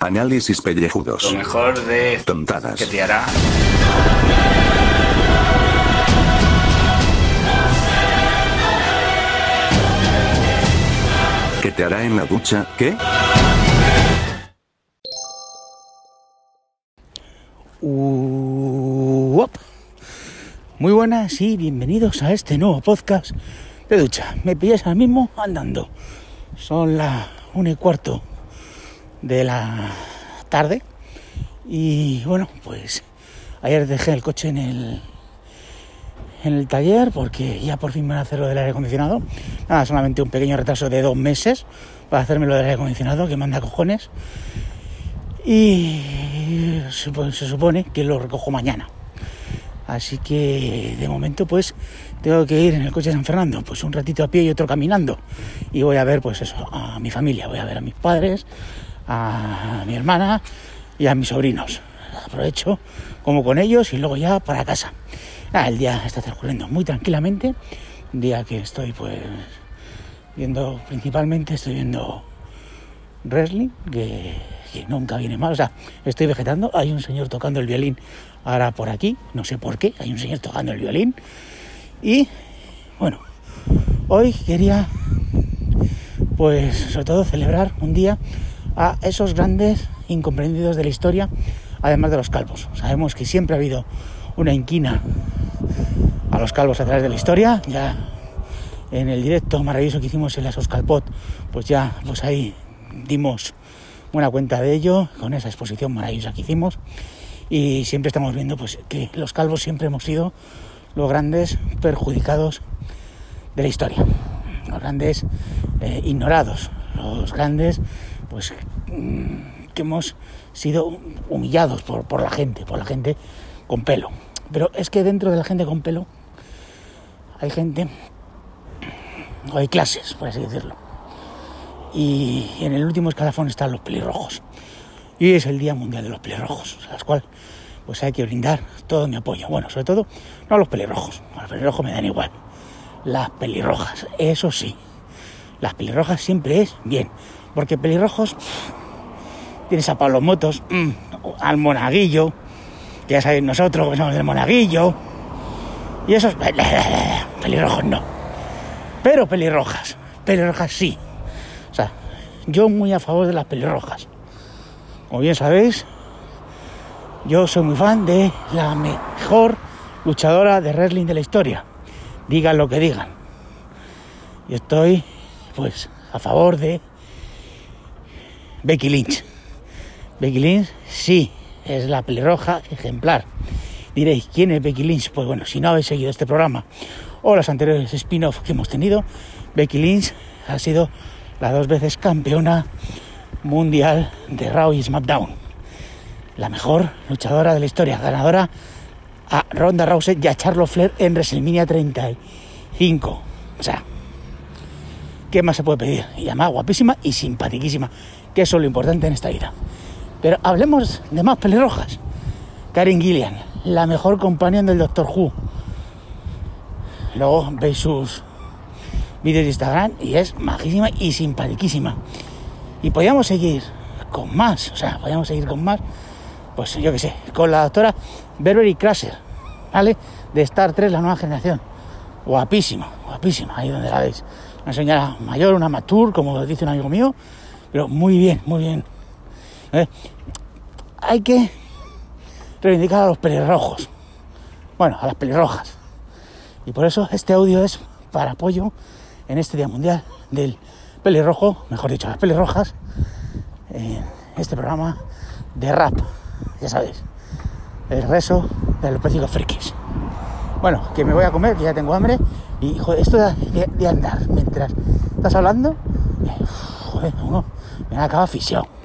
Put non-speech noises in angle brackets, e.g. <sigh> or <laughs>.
Análisis pellejudos. Lo mejor de Tontadas. que te hará. ¿Qué te hará en la ducha? ¿Qué? Uop. Muy buenas y bienvenidos a este nuevo podcast de ducha. Me pillas ahora mismo andando. Son las una y cuarto de la tarde y bueno, pues ayer dejé el coche en el en el taller porque ya por fin me van a hacer lo del aire acondicionado. Nada, solamente un pequeño retraso de dos meses para hacerme lo del aire acondicionado que manda cojones. Y se, se supone que lo recojo mañana. Así que de momento pues tengo que ir en el coche de San Fernando, pues un ratito a pie y otro caminando. Y voy a ver pues eso, a mi familia, voy a ver a mis padres, a mi hermana y a mis sobrinos. Aprovecho como con ellos y luego ya para casa. Ah, el día está transcurriendo muy tranquilamente. Un día que estoy pues viendo, principalmente estoy viendo wrestling, que, que nunca viene mal. O sea, estoy vegetando. Hay un señor tocando el violín ahora por aquí, no sé por qué. Hay un señor tocando el violín. Y bueno, hoy quería pues sobre todo celebrar un día a esos grandes incomprendidos de la historia, además de los calvos. Sabemos que siempre ha habido una inquina a los calvos a través de la historia. Ya en el directo maravilloso que hicimos en la Soscalpot, pues ya pues ahí dimos buena cuenta de ello con esa exposición maravillosa que hicimos. Y siempre estamos viendo pues que los calvos siempre hemos sido los grandes perjudicados de la historia, los grandes eh, ignorados, los grandes pues mm, que hemos sido humillados por, por la gente, por la gente con pelo. Pero es que dentro de la gente con pelo hay gente, hay clases, por así decirlo. Y en el último escalafón están los pelirrojos. Y es el Día Mundial de los Pelirrojos, a las cuales pues hay que brindar todo mi apoyo. Bueno, sobre todo no a los pelirrojos, a los pelirrojos me dan igual. Las pelirrojas, eso sí, las pelirrojas siempre es bien, porque pelirrojos tienes a Pablo Motos, mm, al Monaguillo, que ya sabéis nosotros que somos del Monaguillo, y esos <laughs> pelirrojos no. Pero pelirrojas, pelirrojas sí. O sea, yo muy a favor de las pelirrojas. Como bien sabéis, yo soy muy fan de la mejor luchadora de wrestling de la historia. Digan lo que digan. Yo estoy, pues, a favor de Becky Lynch. Becky Lynch, sí, es la pelirroja ejemplar. Diréis, ¿quién es Becky Lynch? Pues bueno, si no habéis seguido este programa o los anteriores spin-off que hemos tenido, Becky Lynch ha sido la dos veces campeona mundial de Raw y SmackDown. La mejor luchadora de la historia, ganadora a Ronda Rousey y a Charlotte Flair en WrestleMania 35. O sea, ¿qué más se puede pedir? Y además guapísima y simpaticísima, que eso es lo importante en esta vida. Pero hablemos de más pelirrojas. Karen Gillian, la mejor compañía del Doctor Who. Luego veis sus vídeos de Instagram y es majísima y simpaticísima. Y podíamos seguir con más, o sea, podíamos seguir con más, pues yo qué sé, con la doctora Beverly Crusher, ¿vale? De Star Trek, la nueva generación. Guapísima, guapísima, ahí donde la veis. Una señora mayor, una mature, como dice un amigo mío, pero muy bien, muy bien. ¿Eh? Hay que reivindicar a los pelirrojos. Bueno, a las pelirrojas. Y por eso este audio es para apoyo en este Día Mundial del Pelirrojo, mejor dicho, las pelirrojas, en este programa de rap, ya sabéis, el rezo de los precios frikis. Bueno, que me voy a comer, que ya tengo hambre, y joder, esto de, andar mientras estás hablando, joder, uno me acaba asfixiado.